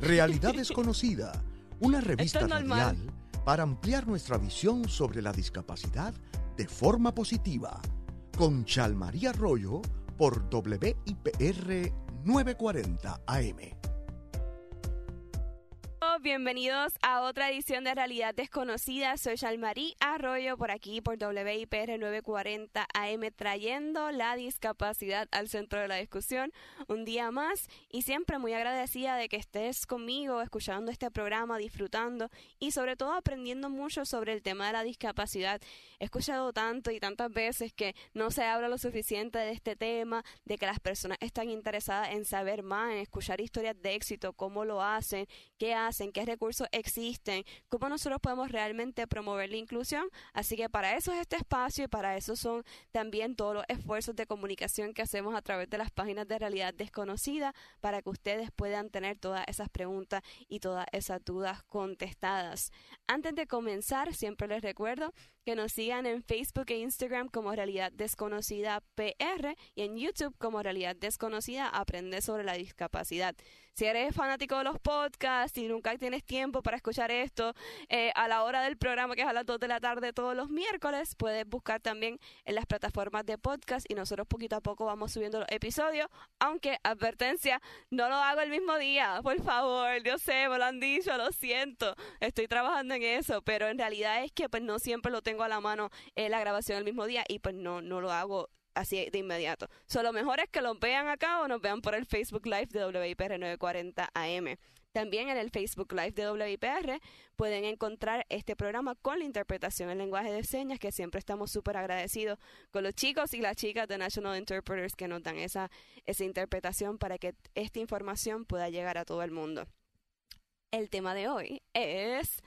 Realidad Desconocida, una revista radial para ampliar nuestra visión sobre la discapacidad de forma positiva. Con Chalmaría Arroyo por WIPR 940 AM bienvenidos a otra edición de Realidad Desconocida. Soy Shalmarí Arroyo por aquí por WIPR 940 AM trayendo la discapacidad al centro de la discusión un día más y siempre muy agradecida de que estés conmigo escuchando este programa, disfrutando y sobre todo aprendiendo mucho sobre el tema de la discapacidad. He escuchado tanto y tantas veces que no se habla lo suficiente de este tema, de que las personas están interesadas en saber más, en escuchar historias de éxito, cómo lo hacen, qué hacen qué recursos existen, cómo nosotros podemos realmente promover la inclusión. Así que para eso es este espacio y para eso son también todos los esfuerzos de comunicación que hacemos a través de las páginas de realidad desconocida para que ustedes puedan tener todas esas preguntas y todas esas dudas contestadas. Antes de comenzar, siempre les recuerdo que nos sigan en Facebook e Instagram como Realidad Desconocida PR y en YouTube como Realidad Desconocida Aprende sobre la discapacidad. Si eres fanático de los podcasts y nunca tienes tiempo para escuchar esto eh, a la hora del programa que es a las 2 de la tarde todos los miércoles, puedes buscar también en las plataformas de podcast y nosotros poquito a poco vamos subiendo los episodios, aunque advertencia, no lo hago el mismo día, por favor, yo sé, me lo han dicho, lo siento, estoy trabajando en eso, pero en realidad es que pues no siempre lo tengo a la mano eh, la grabación el mismo día y pues no, no lo hago así de inmediato. So, lo mejor es que lo vean acá o nos vean por el Facebook Live de WIPR 940 AM. También en el Facebook Live de WIPR pueden encontrar este programa con la interpretación en lenguaje de señas, que siempre estamos súper agradecidos con los chicos y las chicas de National Interpreters que nos dan esa, esa interpretación para que esta información pueda llegar a todo el mundo. El tema de hoy es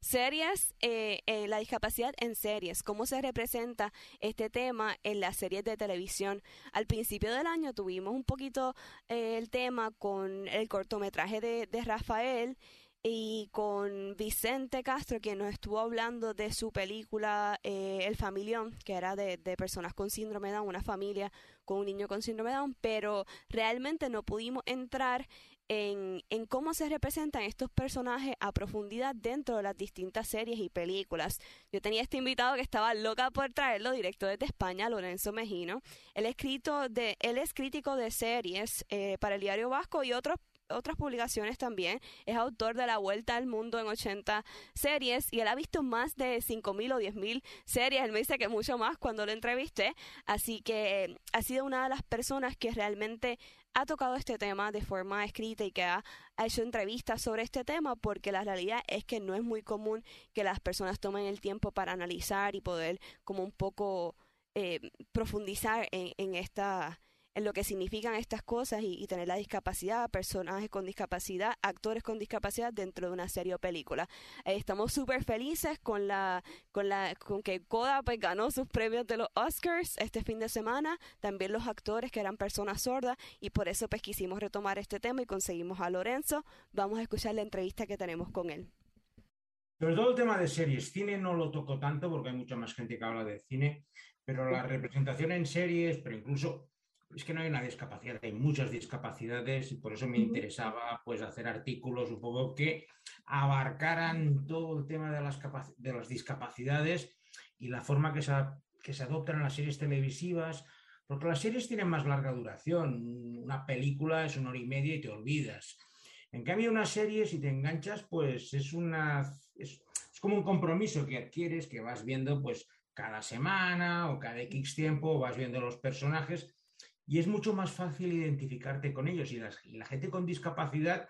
series, eh, eh, la discapacidad en series, cómo se representa este tema en las series de televisión. Al principio del año tuvimos un poquito eh, el tema con el cortometraje de, Rafael y con Vicente Castro, quien nos estuvo hablando de su película El Familión, que era de, de, personas con síndrome Down, una familia con un niño con síndrome Down, pero realmente no pudimos entrar en, cómo se representan estos personajes a profundidad dentro de las distintas series y películas. Yo tenía este invitado que estaba loca por traerlo directo desde España, Lorenzo Mejino. Él, escrito de, es crítico de series eh, para el Diario Vasco y otros otras publicaciones también. Es autor de La Vuelta al Mundo en 80 series y él ha visto más de 5.000 o 10.000 series. Él me dice que mucho más cuando lo entrevisté. Así que ha sido una de las personas que realmente ha tocado este tema de forma escrita y que ha, hecho entrevistas sobre este tema porque la realidad es que no es muy común que las personas tomen el tiempo para analizar y poder como un poco eh, profundizar en, en esta en lo que significan estas cosas y, tener la discapacidad, personajes con discapacidad, actores con discapacidad dentro de una serie o película. Eh, estamos súper felices con la, con la, con que Coda pues, ganó sus premios de los Oscars este fin de semana, también los actores que eran personas sordas y por eso pues quisimos retomar este tema y conseguimos a Lorenzo. Vamos a escuchar la entrevista que tenemos con él. Sobre todo el tema de series, cine no lo toco tanto porque hay mucha más gente que habla de cine, pero la representación en series, pero incluso es que no hay una discapacidad, hay muchas discapacidades y por eso me interesaba pues hacer artículos un poco que abarcaran todo el tema de las, de las discapacidades y la forma que se, que se adoptan en las series televisivas, porque las series tienen más larga duración, una película es una hora y media y te olvidas. En cambio, una serie, si te enganchas, pues es una es, es como un compromiso que adquieres, que vas viendo pues cada semana o cada X tiempo, vas viendo los personajes y es mucho más fácil identificarte con ellos. Y, la gente con discapacidad,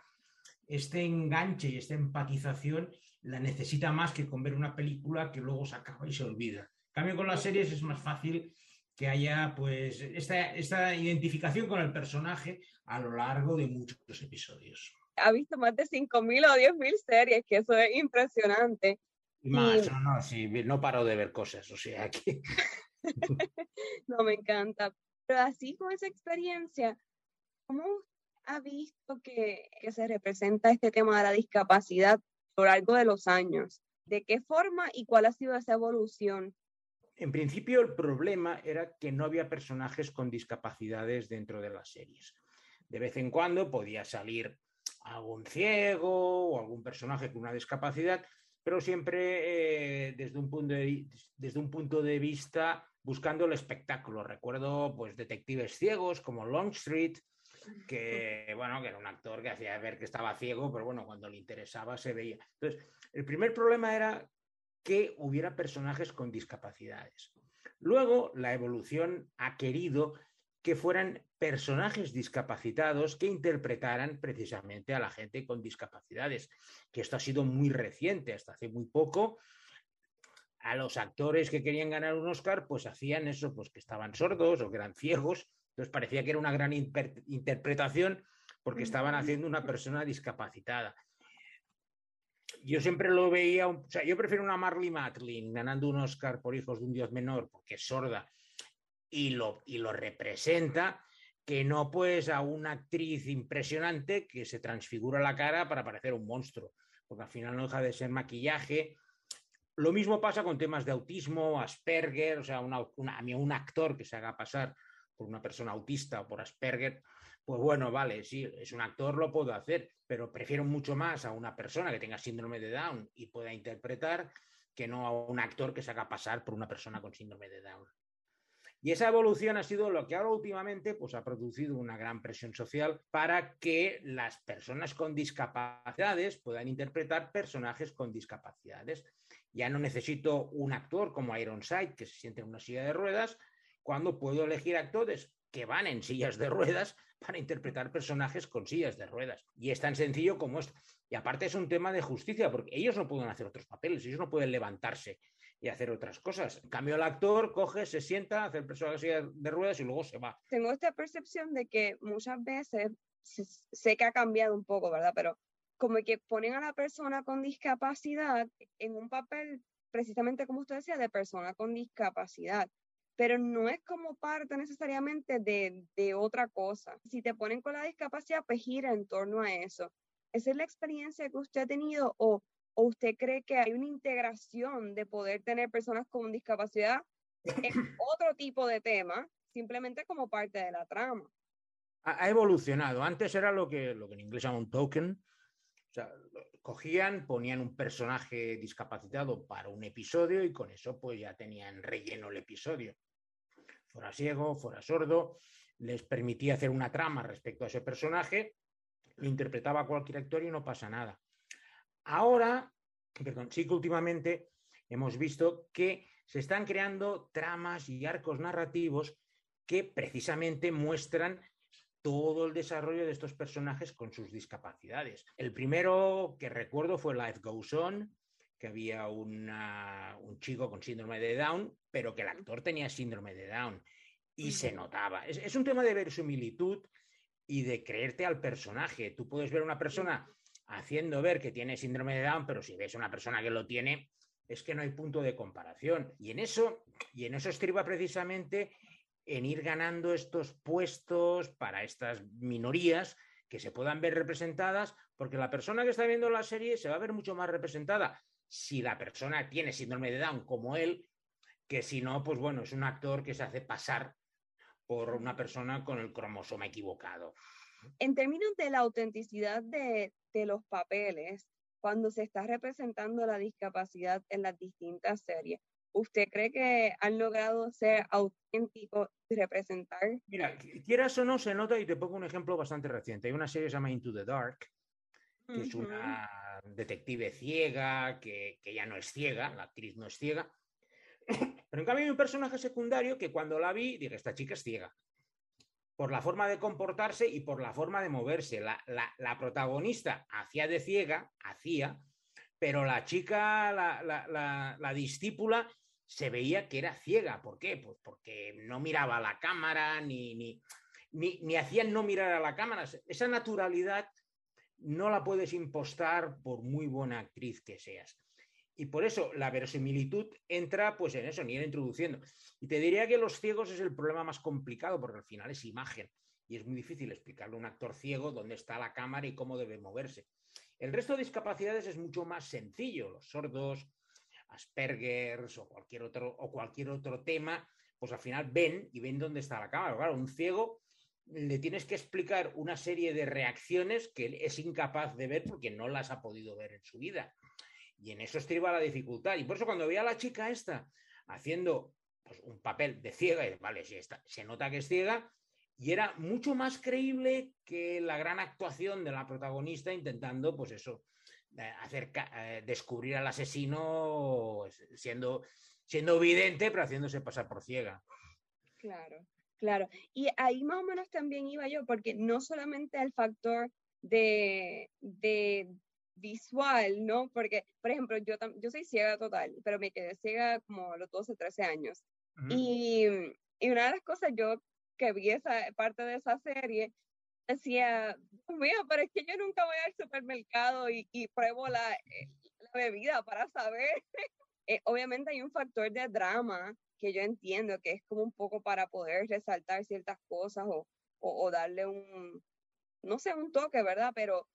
este enganche y esta empatización la necesita más que con ver una película que luego se acaba y se olvida. En cambio, con las series es más fácil que haya pues esta, esta identificación con el personaje a lo largo de muchos episodios. Ha visto más de 5.000 o 10.000 series, que eso es impresionante. más, no, no, sí, no paro de ver cosas, o sea, que... no, me encanta. Pero así con esa experiencia, ¿cómo ha visto que, se representa este tema de la discapacidad a lo largo de los años? ¿De qué forma y cuál ha sido esa evolución? En principio el problema era que no había personajes con discapacidades dentro de las series. de vez en cuando podía salir algún ciego o algún personaje con una discapacidad, pero siempre eh, desde, un punto de, desde un punto de vista buscando el espectáculo. Recuerdo pues detectives ciegos como Longstreet, que bueno, que era un actor que hacía ver que estaba ciego, pero bueno, cuando le interesaba se veía. Entonces, el primer problema era que hubiera personajes con discapacidades. Luego, la evolución ha querido que fueran personajes discapacitados que interpretaran precisamente a la gente con discapacidades, que esto ha sido muy reciente, hasta hace muy poco. A los actores que querían ganar un Oscar, pues hacían eso, pues que estaban sordos o que eran ciegos, entonces parecía que era una gran interpretación porque estaban haciendo una persona discapacitada. Yo siempre lo veía, o sea, yo prefiero una Marley Matlin ganando un Oscar por Hijos de un Dios Menor porque es sorda y lo, y lo representa, que no pues a una actriz impresionante que se transfigura la cara para parecer un monstruo, porque al final no deja de ser maquillaje. Lo mismo pasa con temas de autismo, Asperger, o sea, a mí un actor que se haga pasar por una persona autista o por Asperger, pues bueno, vale, sí, es un actor, lo puedo hacer, pero prefiero mucho más a una persona que tenga síndrome de Down y pueda interpretar que no a un actor que se haga pasar por una persona con síndrome de Down. Y esa evolución ha sido lo que ahora últimamente pues, ha producido una gran presión social para que las personas con discapacidades puedan interpretar personajes con discapacidades. Ya no necesito un actor como Ironside que se siente en una silla de ruedas, cuando puedo elegir actores que van en sillas de ruedas para interpretar personajes con sillas de ruedas. Y es tan sencillo como esto. Y aparte es un tema de justicia, porque ellos no pueden hacer otros papeles, ellos no pueden levantarse y hacer otras cosas. En cambio, el actor coge, se sienta, hace el personaje de ruedas y luego se va. Tengo esta percepción de que muchas veces, sé que ha cambiado un poco, ¿verdad? Pero como que ponen a la persona con discapacidad en un papel precisamente como usted decía, de persona con discapacidad pero no es como parte necesariamente de, de, otra cosa. Si te ponen con la discapacidad, pues gira en torno a eso. ¿Esa es la experiencia que usted ha tenido o, o usted cree que hay una integración de poder tener personas con discapacidad en otro tipo de tema, simplemente como parte de la trama? Ha, evolucionado. Antes era lo que, lo que en inglés llama un token. O sea, cogían, ponían un personaje discapacitado para un episodio y con eso pues ya tenían relleno el episodio fuera ciego, fuera sordo, les permitía hacer una trama respecto a ese personaje, lo interpretaba cualquier actor y no pasa nada. Ahora, perdón, sí que últimamente hemos visto que se están creando tramas y arcos narrativos que precisamente muestran todo el desarrollo de estos personajes con sus discapacidades. El primero que recuerdo fue Life Goes On, que había un chico con síndrome de Down, pero que el actor tenía síndrome de Down y se notaba. Es, un tema de verosimilitud y de creerte al personaje. Tú puedes ver a una persona haciendo ver que tiene síndrome de Down, pero si ves a una persona que lo tiene, es que no hay punto de comparación. Y en eso, y en eso estriba precisamente en ir ganando estos puestos para estas minorías que se puedan ver representadas, porque la persona que está viendo la serie se va a ver mucho más representada si la persona tiene síndrome de Down como él, que si no, pues bueno, es un actor que se hace pasar por una persona con el cromosoma equivocado. En términos de la autenticidad de, los papeles, cuando se está representando la discapacidad en las distintas series, ¿usted cree que han logrado ser auténticos y representar? Mira, quieras o no, se nota, y te pongo un ejemplo bastante reciente. Hay una serie que se llama Into the Dark, que es una detective ciega, que, ya no es ciega, la actriz no es ciega. Pero en cambio hay un personaje secundario que cuando la vi dije, esta chica es ciega. Por la forma de comportarse y por la forma de moverse. La, la, protagonista hacía de ciega, hacía, pero la chica, la, la discípula, se veía que era ciega. ¿Por qué? Pues porque no miraba a la cámara, ni, ni, ni, hacían no mirar a la cámara. Esa naturalidad no la puedes impostar por muy buena actriz que seas. Y por eso la verosimilitud entra pues en eso, ni ir introduciendo. Y te diría que los ciegos es el problema más complicado porque al final es imagen y es muy difícil explicarle a un actor ciego dónde está la cámara y cómo debe moverse. El resto de discapacidades es mucho más sencillo. Los sordos, Aspergers o cualquier otro, o cualquier otro tema, pues al final ven y ven dónde está la cámara. Claro, un ciego le tienes que explicar una serie de reacciones que es incapaz de ver porque no las ha podido ver en su vida. Y en eso estriba la dificultad. Y por eso cuando veía a la chica esta haciendo pues, un papel de ciega, y, vale, si está, se nota que es ciega, y era mucho más creíble que la gran actuación de la protagonista intentando, pues eso, eh, hacer, eh, descubrir al asesino siendo, siendo evidente, pero haciéndose pasar por ciega. Claro, claro. Y ahí más o menos también iba yo, porque no solamente el factor de, de visual, ¿no? Porque, por ejemplo, yo, yo soy ciega total, pero me quedé ciega como a los 12, 13 años. y, y, una de las cosas yo que vi esa parte de esa serie, decía, Dios mío, pero es que yo nunca voy al supermercado y, pruebo la, eh, la, bebida para saber. eh, obviamente hay un factor de drama que yo entiendo que es como un poco para poder resaltar ciertas cosas o, o, o darle un, no sé, un toque, ¿verdad? Pero,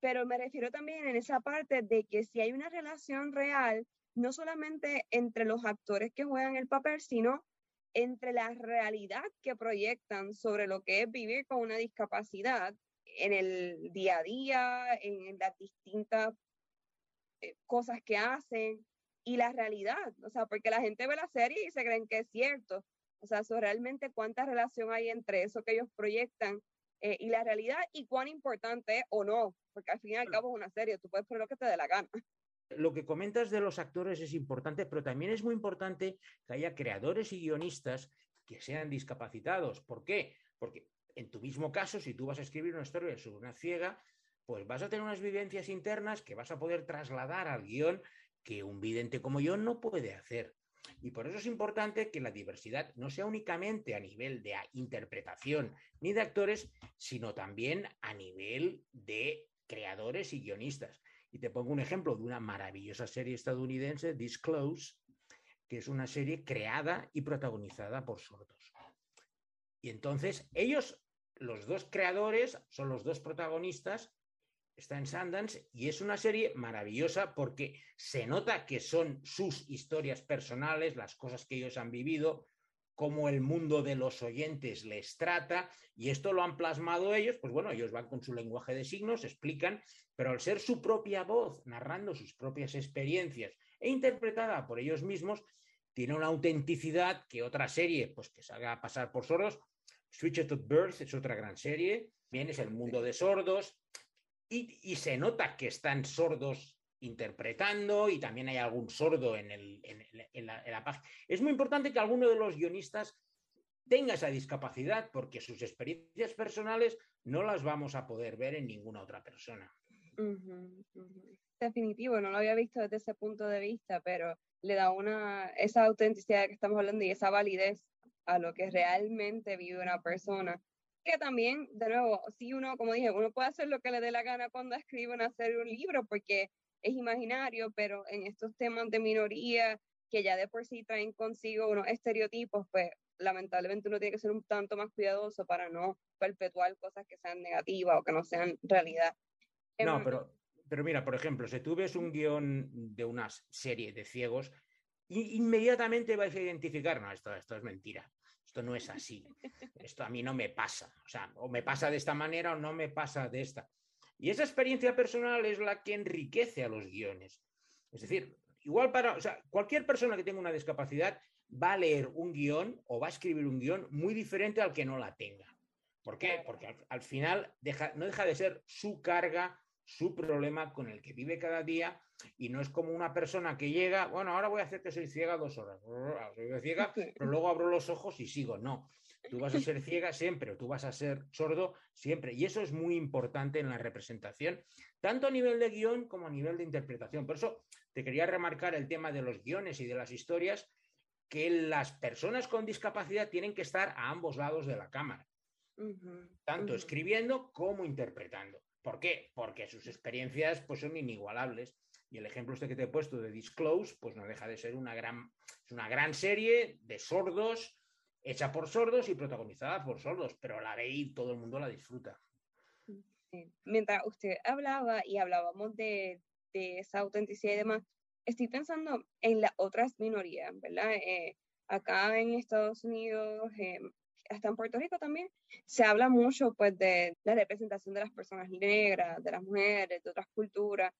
pero me refiero también en esa parte de que si hay una relación real, no solamente entre los actores que juegan el papel, sino entre la realidad que proyectan sobre lo que es vivir con una discapacidad en el día a día, en las distintas eh, cosas que hacen y la realidad, o sea, porque la gente ve la serie y se creen que es cierto, o sea, eso realmente cuánta relación hay entre eso que ellos proyectan eh, y la realidad y cuán importante es o no, porque al fin y al cabo es una serie, tú puedes poner lo que te dé la gana lo que comentas de los actores es importante, pero también es muy importante que haya creadores y guionistas que sean discapacitados. ¿Por qué? Porque en tu mismo caso, si tú vas a escribir una historia sobre una ciega, pues vas a tener unas vivencias internas que vas a poder trasladar al guion que un vidente como yo no puede hacer. Y por eso es importante que la diversidad no sea únicamente a nivel de interpretación ni de actores, sino también a nivel de creadores y guionistas. Y te pongo un ejemplo de una maravillosa serie estadounidense, Disclose, que es una serie creada y protagonizada por sordos. Y entonces ellos, los dos creadores, son los dos protagonistas, está en Sundance y es una serie maravillosa porque se nota que son sus historias personales, las cosas que ellos han vivido, cómo el mundo de los oyentes les trata, y esto lo han plasmado ellos, pues bueno, ellos van con su lenguaje de signos, explican, pero al ser su propia voz, narrando sus propias experiencias e interpretada por ellos mismos, tiene una autenticidad que otra serie, pues que se haga pasar por sordos, Switched to Birth es otra gran serie, bien es el mundo de sordos, y se nota que están sordos interpretando y también hay algún sordo en, el, en, la, en, la, página. Es muy importante que alguno de los guionistas tenga esa discapacidad porque sus experiencias personales no las vamos a poder ver en ninguna otra persona. Uh -huh, uh -huh. Definitivo, no lo había visto desde ese punto de vista, pero le da una, esa autenticidad que estamos hablando y esa validez a lo que realmente vive una persona. Que también, de nuevo, si uno, como dije, uno puede hacer lo que le dé la gana cuando escribe serie, un libro, porque es imaginario, pero en estos temas de minoría que ya de por sí traen consigo unos estereotipos, pues lamentablemente uno tiene que ser un tanto más cuidadoso para no perpetuar cosas que sean negativas o que no sean realidad. No, em, pero, pero mira, por ejemplo, si tú ves un guion de una serie de ciegos, inmediatamente vais a identificar, no, esto, esto es mentira, esto no es así, esto a mí no me pasa, o sea, o me pasa de esta manera o no me pasa de esta. Y esa experiencia personal es la que enriquece a los guiones. Es decir, igual para, o sea, cualquier persona que tenga una discapacidad va a leer un guion o va a escribir un guion muy diferente al que no la tenga. ¿Por qué? Porque al, al final deja, no deja de ser su carga, su problema con el que vive cada día y no es como una persona que llega, bueno, ahora voy a hacer que soy ciega dos horas, soy ciega, pero luego abro los ojos y sigo. No, Tú vas a ser ciega siempre o tú vas a ser sordo siempre. Y eso es muy importante en la representación, tanto a nivel de guion como a nivel de interpretación. Por eso te quería remarcar el tema de los guiones y de las historias, que las personas con discapacidad tienen que estar a ambos lados de la cámara, uh -huh, tanto uh -huh. escribiendo como interpretando. ¿Por qué? Porque sus experiencias pues, son inigualables. Y el ejemplo este que te he puesto de Disclose, pues no deja de ser una gran, es una gran serie de sordos hecha por sordos y protagonizada por sordos, pero la ve y todo el mundo la disfruta. Mientras usted hablaba y hablábamos de, de, esa autenticidad y demás, estoy pensando en las otras minorías, ¿verdad? Eh, acá en Estados Unidos, eh, hasta en Puerto Rico también, se habla mucho pues de la representación de las personas negras, de las mujeres, de otras culturas.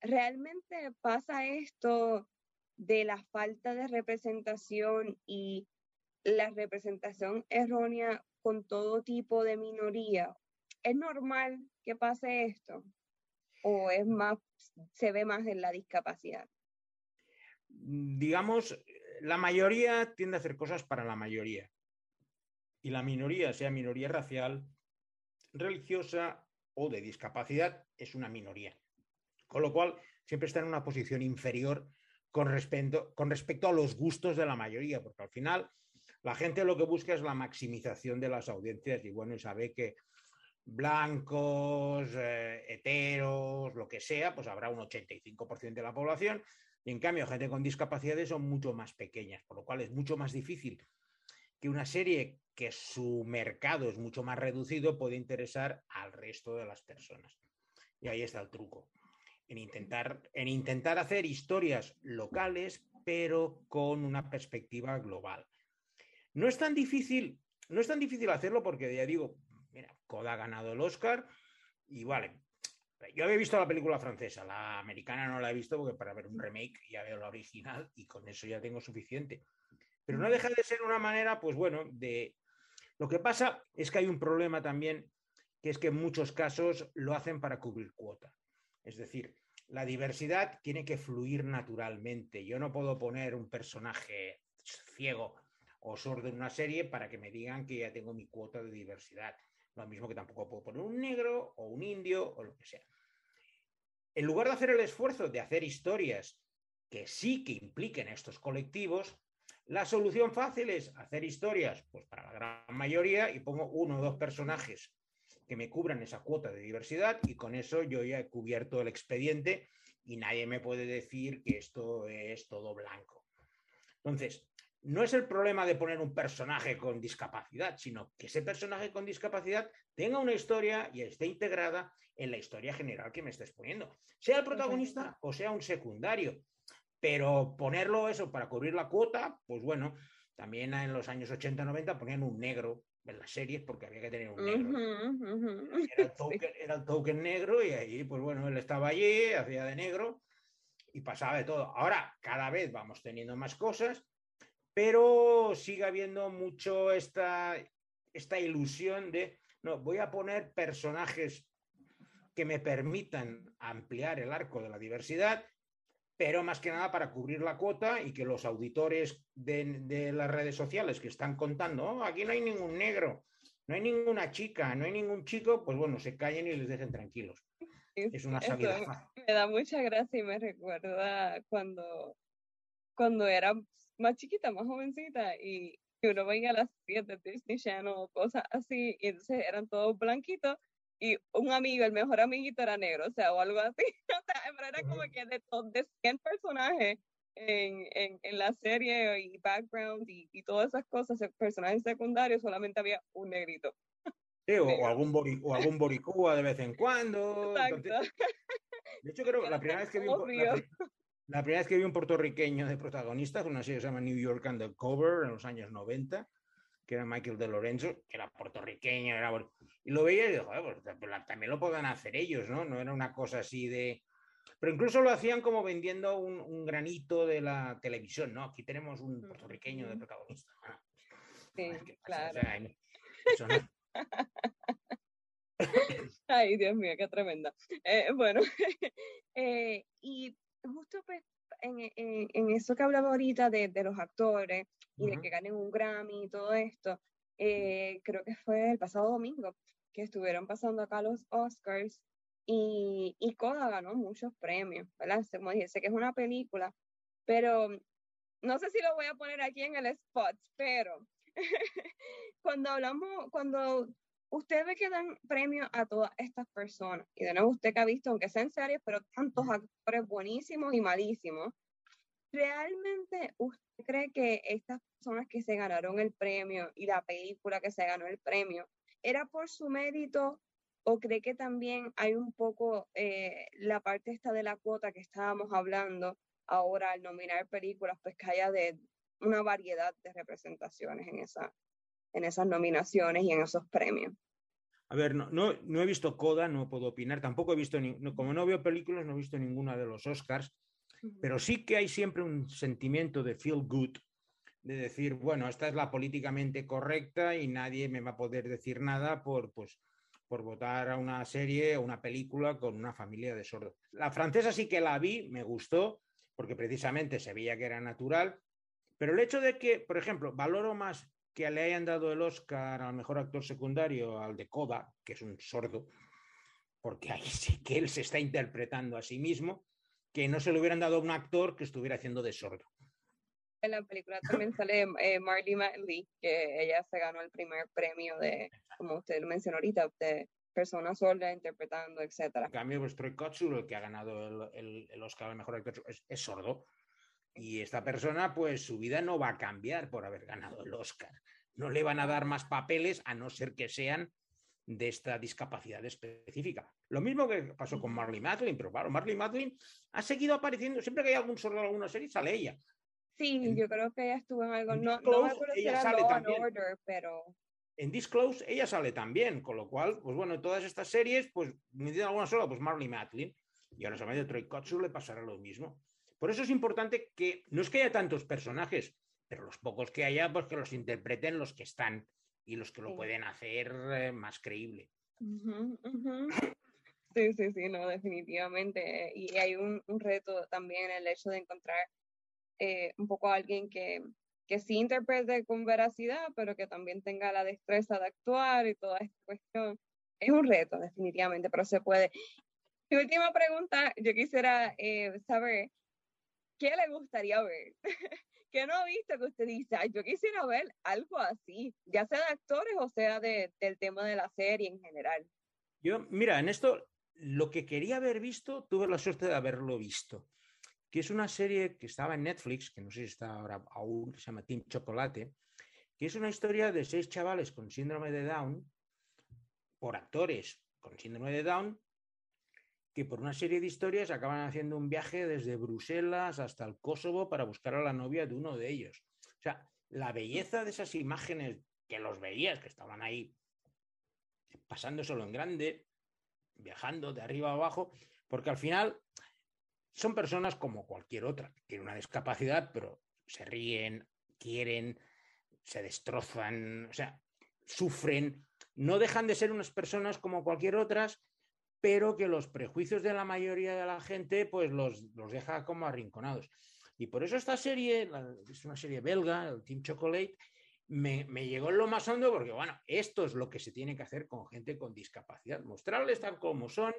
¿Realmente pasa esto de la falta de representación y la representación errónea con todo tipo de minoría? ¿Es normal que pase esto? ¿O es más, se ve más en la discapacidad? Digamos, la mayoría tiende a hacer cosas para la mayoría. Y la minoría, sea minoría racial, religiosa o de discapacidad, es una minoría. Con lo cual, siempre está en una posición inferior con respecto, con respecto a los gustos de la mayoría, porque al final la gente lo que busca es la maximización de las audiencias y bueno, y sabe que blancos, eh, heteros, lo que sea, pues habrá un 85% de la población y en cambio, gente con discapacidades son mucho más pequeñas, por lo cual es mucho más difícil que una serie que su mercado es mucho más reducido pueda interesar al resto de las personas. Y ahí está el truco. En intentar, en intentar hacer historias locales, pero con una perspectiva global. No es tan difícil, no es tan difícil hacerlo porque ya digo, mira, Coda ha ganado el Oscar y vale, yo había visto la película francesa, la americana no la he visto porque para ver un remake ya veo la original y con eso ya tengo suficiente. Pero no deja de ser una manera, pues bueno, de... Lo que pasa es que hay un problema también, que es que en muchos casos lo hacen para cubrir cuota. Es decir, la diversidad tiene que fluir naturalmente. Yo no puedo poner un personaje ciego o sordo en una serie para que me digan que ya tengo mi cuota de diversidad. Lo mismo que tampoco puedo poner un negro o un indio o lo que sea en lugar de hacer el esfuerzo de hacer historias que sí que impliquen estos colectivos, la solución fácil es hacer historias pues, para la gran mayoría y pongo uno o dos personajes que me cubran esa cuota de diversidad y con eso yo ya he cubierto el expediente y nadie me puede decir que esto es todo blanco. Entonces, no es el problema de poner un personaje con discapacidad, sino que ese personaje con discapacidad tenga una historia y esté integrada en la historia general que me estés poniendo, sea el protagonista o sea un secundario. Pero ponerlo eso para cubrir la cuota, pues bueno, también en los años 80-90 ponían un negro en las series porque había que tener un negro. Era, el token, era el token negro y ahí, pues bueno, él estaba allí, hacía de negro y pasaba de todo. Ahora, cada vez vamos teniendo más cosas pero sigue habiendo mucho esta, esta ilusión de, no, voy a poner personajes que me permitan ampliar el arco de la diversidad, pero más que nada para cubrir la cuota y que los auditores de, las redes sociales que están contando, oh, aquí no hay ningún negro, no hay ninguna chica, no hay ningún chico, pues bueno, se callen y les dejen tranquilos. Es una salida. Me da mucha gracia y me recuerda cuando, cuando era más chiquita, más jovencita, y, uno veía las series de Disney Channel o cosas así, y entonces eran todos blanquitos, y un amigo, el mejor amiguito era negro, o sea, o algo así. o sea, era como que de, de 100 personajes en, en, en, la serie y background y, y todas esas cosas, personajes secundarios, solamente había un negrito. Sí, o, algún o algún boricúa de vez en cuando. de hecho, creo que la primera vez que vi, la primera vez que vi un puertorriqueño de protagonista fue una serie que se llama New York Undercover en los años 90, que era Michael de Lorenzo, que era puertorriqueño, era... y lo veía y dije, pues, pues también lo pueden hacer ellos, ¿no? No era una cosa así de... Pero incluso lo hacían como vendiendo un, granito de la televisión, ¿no? Aquí tenemos un puertorriqueño de protagonista. Sí, claro. Ay, Dios mío, qué tremenda. Eh, bueno, eh, y justo pues en, en, eso que hablaba ahorita de, de los actores y de que ganen un Grammy y todo esto, eh, creo que fue el pasado domingo que estuvieron pasando acá los Oscars y, y Coda ganó muchos premios, ¿verdad? Como dije, sé que es una película, pero no sé si lo voy a poner aquí en el spot, pero cuando hablamos, cuando usted ve que dan premio a todas estas personas, y de nuevo usted que ha visto, aunque sean series, pero tantos actores buenísimos y malísimos, ¿realmente usted cree que estas personas que se ganaron el premio y la película que se ganó el premio era por su mérito o cree que también hay un poco eh, la parte esta de la cuota que estábamos hablando ahora al nominar películas, pues que haya de una variedad de representaciones en esa, en esas nominaciones y en esos premios. A ver, no, no, no he visto Coda, no puedo opinar, tampoco he visto, ni, como no veo películas, no he visto ninguna de los Oscars, pero sí que hay siempre un sentimiento de feel good, de decir, bueno, esta es la políticamente correcta y nadie me va a poder decir nada por, pues, por votar a una serie o una película con una familia de sordos. La francesa sí que la vi, me gustó, porque precisamente se veía que era natural, pero el hecho de que, por ejemplo, valoro más que le hayan dado el Oscar al mejor actor secundario al de Coda, que es un sordo, porque ahí sí que él se está interpretando a sí mismo, que no se le hubieran dado a un actor que estuviera haciendo de sordo. En la película también sale eh, Marty Matley, que ella se ganó el primer premio de, como usted lo mencionó ahorita, de persona sorda interpretando, etc. En cambio, pues Troy Kotsur, el que ha ganado el, el, Oscar al mejor actor, es, sordo. Y esta persona, pues su vida no va a cambiar por haber ganado el Oscar. No le van a dar más papeles a no ser que sean de esta discapacidad específica. Lo mismo que pasó con Marley Matlin, pero claro, Marley Matlin ha seguido apareciendo, siempre que hay algún sordo en alguna serie, sale ella. Sí, yo creo que ella estuvo en algo, no, no me acuerdo si era Order, pero en Disclose ella sale también, con lo cual, pues bueno, en todas estas series, pues me dicen alguna sola, pues Marley Matlin, y ahora de Troy Kotsur le pasará lo mismo. Por eso es importante que no es que haya tantos personajes, pero los pocos que haya, pues que los interpreten los que están y los que lo pueden hacer eh, más creíble. Sí, sí, sí, no, definitivamente. Y hay un, reto también el hecho de encontrar eh, un poco a alguien que, que sí interprete con veracidad, pero que también tenga la destreza de actuar y toda esta cuestión. Es un reto, definitivamente, pero se puede. Mi última pregunta, yo quisiera eh, saber, ¿qué le gustaría ver? ¿Qué no ha visto que usted dice, yo quisiera ver algo así, ya sea de actores o sea de, del tema de la serie en general? Yo, mira, en esto, lo que quería haber visto, tuve la suerte de haberlo visto que es una serie que estaba en Netflix, que no sé si está ahora aún, se llama Team Chocolate, que es una historia de seis chavales con síndrome de Down, por actores con síndrome de Down, que por una serie de historias acaban haciendo un viaje desde Bruselas hasta el Kosovo para buscar a la novia de uno de ellos. O sea, la belleza de esas imágenes que los veías, que estaban ahí pasándoselo en grande, viajando de arriba a abajo, porque al final son personas como cualquier otra, tienen una discapacidad, pero se ríen, quieren, se destrozan, o sea, sufren, no dejan de ser unas personas como cualquier otras, pero que los prejuicios de la mayoría de la gente pues los, los deja como arrinconados. Y por eso esta serie, es una serie belga, el Team Chocolate, me, me, llegó en lo más hondo porque, bueno, esto es lo que se tiene que hacer con gente con discapacidad, mostrarles tal como son,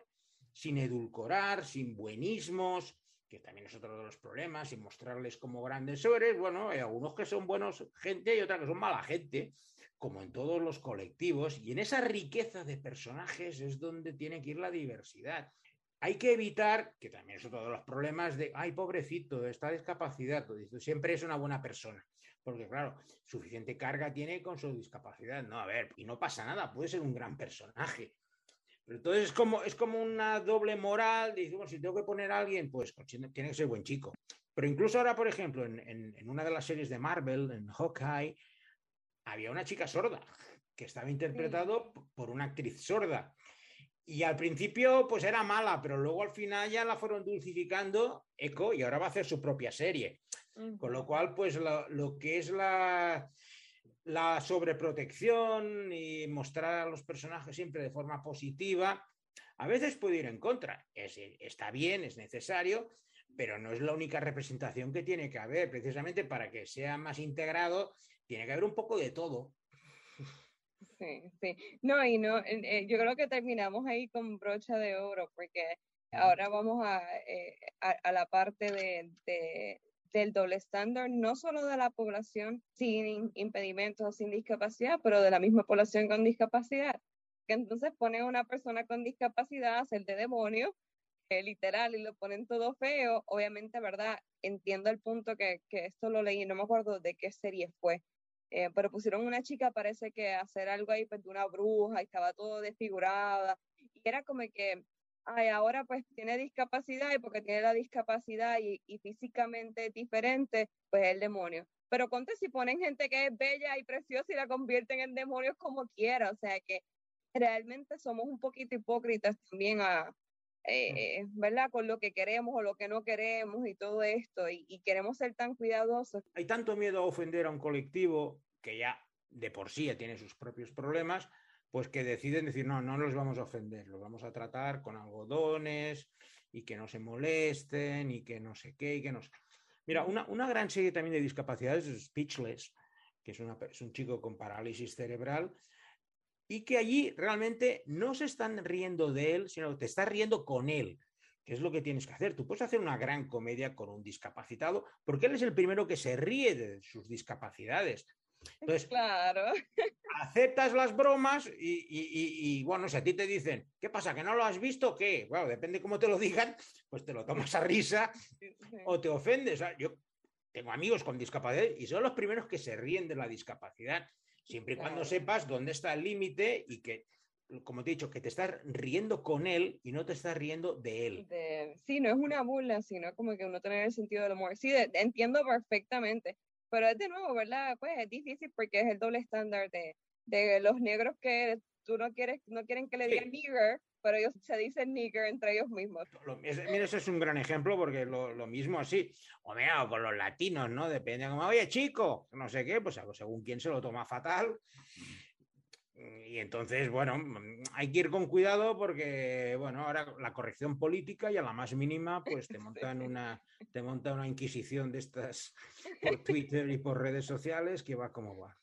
sin edulcorar, sin buenismos, que también es otro de los problemas, sin mostrarles como grandes seres. Bueno, hay algunos que son buenos gente y otros que son mala gente, como en todos los colectivos. Y en esa riqueza de personajes es donde tiene que ir la diversidad. Hay que evitar, que también es otro de los problemas de, ay, pobrecito, esta discapacidad, siempre es una buena persona. Porque, claro, suficiente carga tiene con su discapacidad. No, a ver, y no pasa nada, puede ser un gran personaje entonces es como, es como una doble moral, dice, bueno, si tengo que poner a alguien, pues, pues tiene que ser buen chico. Pero incluso ahora, por ejemplo, en, en, una de las series de Marvel, en Hawkeye, había una chica sorda que estaba interpretado por una actriz sorda. Y al principio, pues era mala, pero luego al final ya la fueron dulcificando, eco, y ahora va a hacer su propia serie. Con lo cual, pues lo que es la, la sobreprotección y mostrar a los personajes siempre de forma positiva, a veces puede ir en contra. está bien, es necesario, pero no es la única representación que tiene que haber. Precisamente para que sea más integrado, tiene que haber un poco de todo. Sí, sí. No, y no, eh, yo creo que terminamos ahí con brocha de oro, porque ahora vamos a, eh, a, la parte de, del doble estándar, no solo de la población sin impedimentos o sin discapacidad, pero de la misma población con discapacidad. Que entonces pone a una persona con discapacidad a hacer de demonio, eh, literal, y lo ponen todo feo. Obviamente, ¿verdad? Entiendo el punto que, que esto lo leí, no me acuerdo de qué serie fue, eh, pero pusieron una chica, parece que hacer algo ahí, pues de una bruja, y estaba todo desfigurada, y era como que ay, ahora pues tiene discapacidad y porque tiene la discapacidad y, físicamente diferente, pues es el demonio. pero conte si ponen gente que es bella y preciosa y la convierten en demonios como quiera, o sea que realmente somos un poquito hipócritas también a, eh, ¿verdad? Con lo que queremos o lo que no queremos y todo esto, y, y, queremos ser tan cuidadosos. Hay tanto miedo a ofender a un colectivo que ya de por sí ya tiene sus propios problemas, pues que deciden decir, no, no los vamos a ofender, los vamos a tratar con algodones y que no se molesten y que no sé qué y que no sé. Mira, una, una gran serie también de discapacidades es Speechless, que es, una, un chico con parálisis cerebral y que allí realmente no se están riendo de él, sino te estás riendo con él, que es lo que tienes que hacer. Tú puedes hacer una gran comedia con un discapacitado, porque él es el primero que se ríe de sus discapacidades. Entonces, claro. aceptas las bromas y, bueno, si a ti te dicen, ¿qué pasa? ¿Que no lo has visto? ¿Qué? Bueno, depende cómo te lo digan, pues te lo tomas a risa o te ofendes. yo tengo amigos con discapacidad y son los primeros que se ríen de la discapacidad siempre y cuando sepas dónde está el límite y que, como te he dicho, que te estás riendo con él y no te estás riendo de él. sí, no es una burla, sino como que uno tiene el sentido del humor. Sí, entiendo perfectamente, pero es de nuevo, ¿verdad? Pues es difícil porque es el doble estándar de, de los negros que tú no quieres, no quieren que le digan nigger, pero ellos se dicen nigger entre ellos mismos. mira, eso es un gran ejemplo porque lo, lo mismo así, o mira, con los latinos, ¿no? Depende como, oye, chico, no sé qué, pues según quién se lo toma fatal. Y entonces, bueno, hay que ir con cuidado porque, bueno, ahora la corrección política y a la más mínima, pues te montan una, te monta una inquisición de estas por Twitter y por redes sociales que va como va.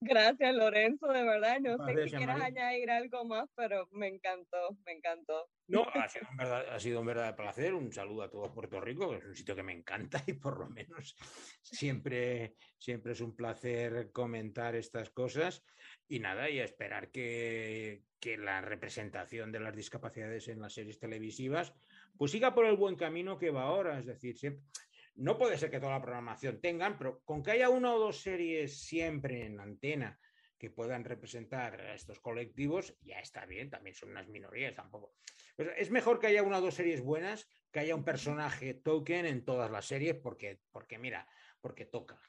Gracias, Lorenzo, de verdad. No sé si quieras añadir algo más, pero me encantó, me encantó. No, ha sido, un verdad, ha sido un verdadero placer. Un saludo a todo Puerto Rico, que es un sitio que me encanta y por lo menos siempre, siempre es un placer comentar estas cosas. Y nada, y esperar que, que la representación de las discapacidades en las series televisivas pues siga por el buen camino que va ahora. Es decir, siempre, no puede ser que toda la programación tengan, pero con que haya una o dos series siempre en antena que puedan representar a estos colectivos, ya está bien, también son unas minorías tampoco. Es mejor que haya una o dos series buenas, que haya un personaje token en todas las series, porque, porque mira, porque toca.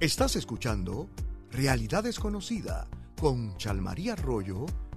Estás escuchando Realidad Desconocida con Chalmaría Arroyo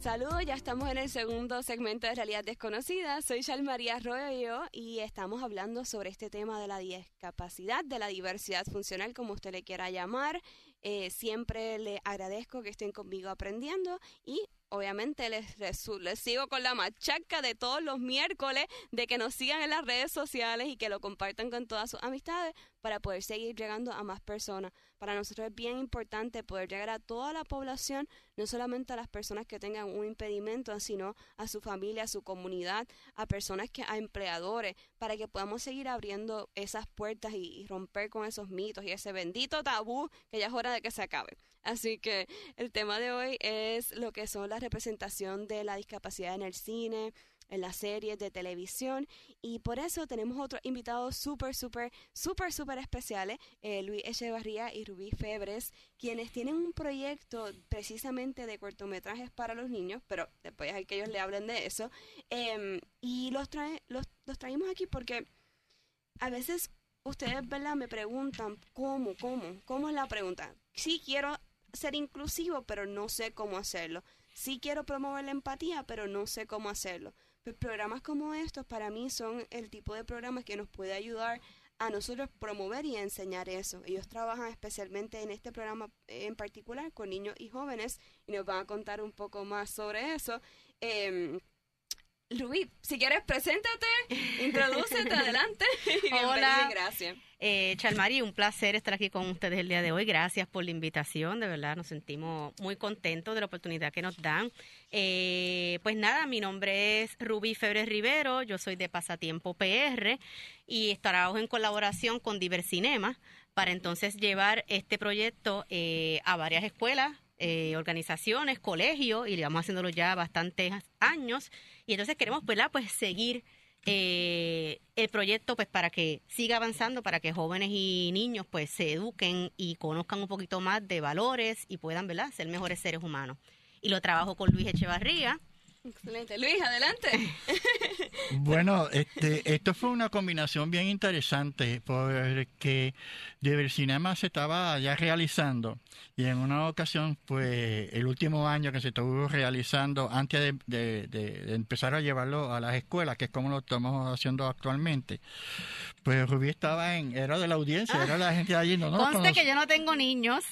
Saludos, ya estamos en el segundo segmento de Realidad Desconocida. Soy María Arroyo y estamos hablando sobre este tema de la discapacidad, de la diversidad funcional, como usted le quiera llamar. Eh, siempre le agradezco que estén conmigo aprendiendo y obviamente les, les sigo con la machaca de todos los miércoles de que nos sigan en las redes sociales y que lo compartan con todas sus amistades para poder seguir llegando a más personas. Para nosotros es bien importante poder llegar a toda la población, no solamente a las personas que tengan un impedimento, sino a su familia, a su comunidad, a personas que a empleadores, para que podamos seguir abriendo esas puertas y romper con esos mitos y ese bendito tabú que ya es hora de que se acabe. Así que el tema de hoy es lo que son la representación de la discapacidad en el cine, en las series de televisión y por eso tenemos otros invitados súper, súper, súper, súper especiales, eh, Luis Echevarría y Rubí Febres, quienes tienen un proyecto precisamente de cortometrajes para los niños, pero después hay que ellos le hablen de eso, em, y los, trae, los, los traímos aquí porque a veces ustedes. Me preguntan, ¿cómo, cómo? ¿Cómo es la pregunta? Sí quiero ser inclusivo, pero no sé cómo hacerlo. Sí quiero promover la empatía, pero no sé cómo hacerlo. Pues programas como estos para mí son el tipo de programas que nos puede ayudar a nosotros promover y enseñar eso. Ellos trabajan especialmente en este programa en particular con niños y jóvenes y nos van a contar un poco más sobre eso. Eh, Luis, si quieres, preséntate, introdúcete, adelante. Hola, gracias. Eh, Chalmari, un placer estar aquí con ustedes el día de hoy. Gracias por la invitación, de verdad nos sentimos muy contentos de la oportunidad que nos dan. Eh, pues nada, mi nombre es Rubí Febres Rivero, yo soy de Pasatiempo PR y estaremos en colaboración con Divercinema para entonces llevar este proyecto eh, a varias escuelas eh, organizaciones, colegios, y llevamos haciéndolo ya bastantes años. Y entonces queremos, ¿verdad? Pues seguir eh, el proyecto pues para que siga avanzando, para que jóvenes y niños pues se eduquen y conozcan un poquito más de valores y puedan, ¿verdad?, ser mejores seres humanos. Y lo trabajo con Luis Echevarría, Excelente. Luis, adelante. bueno, este, esto fue una combinación bien interesante porque Cinema se estaba ya realizando y en una ocasión, pues el último año que se estuvo realizando antes de, empezar a llevarlo a las escuelas, que es como lo estamos haciendo actualmente, pues Rubí estaba en, era de la audiencia, era la gente de allí. No, no Conste que yo no tengo niños,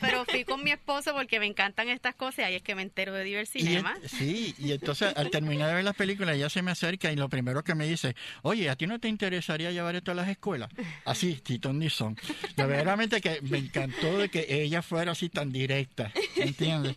pero fui con mi esposo porque me encantan estas cosas y ahí es que me entero de Divercinema. sí, y entonces al terminar de ver las películas ella se me acerca y lo primero que me dice, oye, ¿a ti no te interesaría llevar esto a las escuelas? Así, Tito Nison. Verdaderamente que me encantó de que ella fuera así tan directa, ¿entiendes?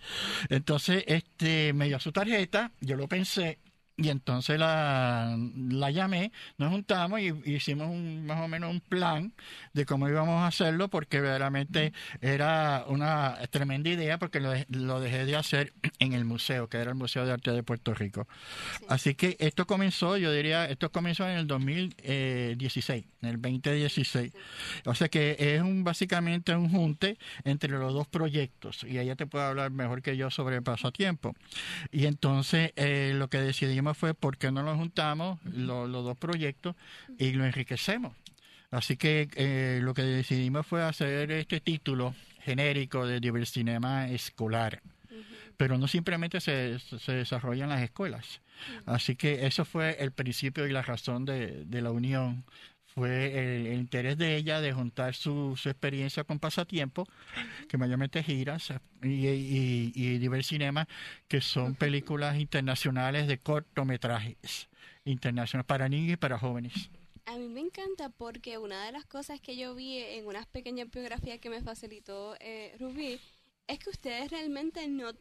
Entonces, este, me dio su tarjeta, yo lo pensé, y entonces la, la llamé, nos juntamos y hicimos un, más o menos un plan de cómo íbamos a hacerlo, porque verdaderamente era una tremenda idea, porque lo, lo dejé de hacer en el museo, que era el Museo de Arte de Puerto Rico. Así que esto comenzó, yo diría, esto comenzó en el 2016, en el 2016. O sea que es un básicamente un junte entre los dos proyectos, y ella te puede hablar mejor que yo sobre el pasatiempo. Y entonces eh, lo que decidimos fue por qué no nos juntamos los, dos proyectos y lo enriquecemos. Así que eh, lo que decidimos fue hacer este título genérico de Diversinema Escolar. Pero no simplemente se, se desarrolla en las escuelas. Así que eso fue el principio y la razón de, de la unión fue el, interés de ella de juntar su, su experiencia con pasatiempo, que mayormente giras, y, y, y Cinema, que son películas internacionales de cortometrajes internacionales para niños y para jóvenes. A mí me encanta porque una de las cosas que yo vi en unas pequeñas biografías que me facilitó eh, Rubí es que ustedes realmente no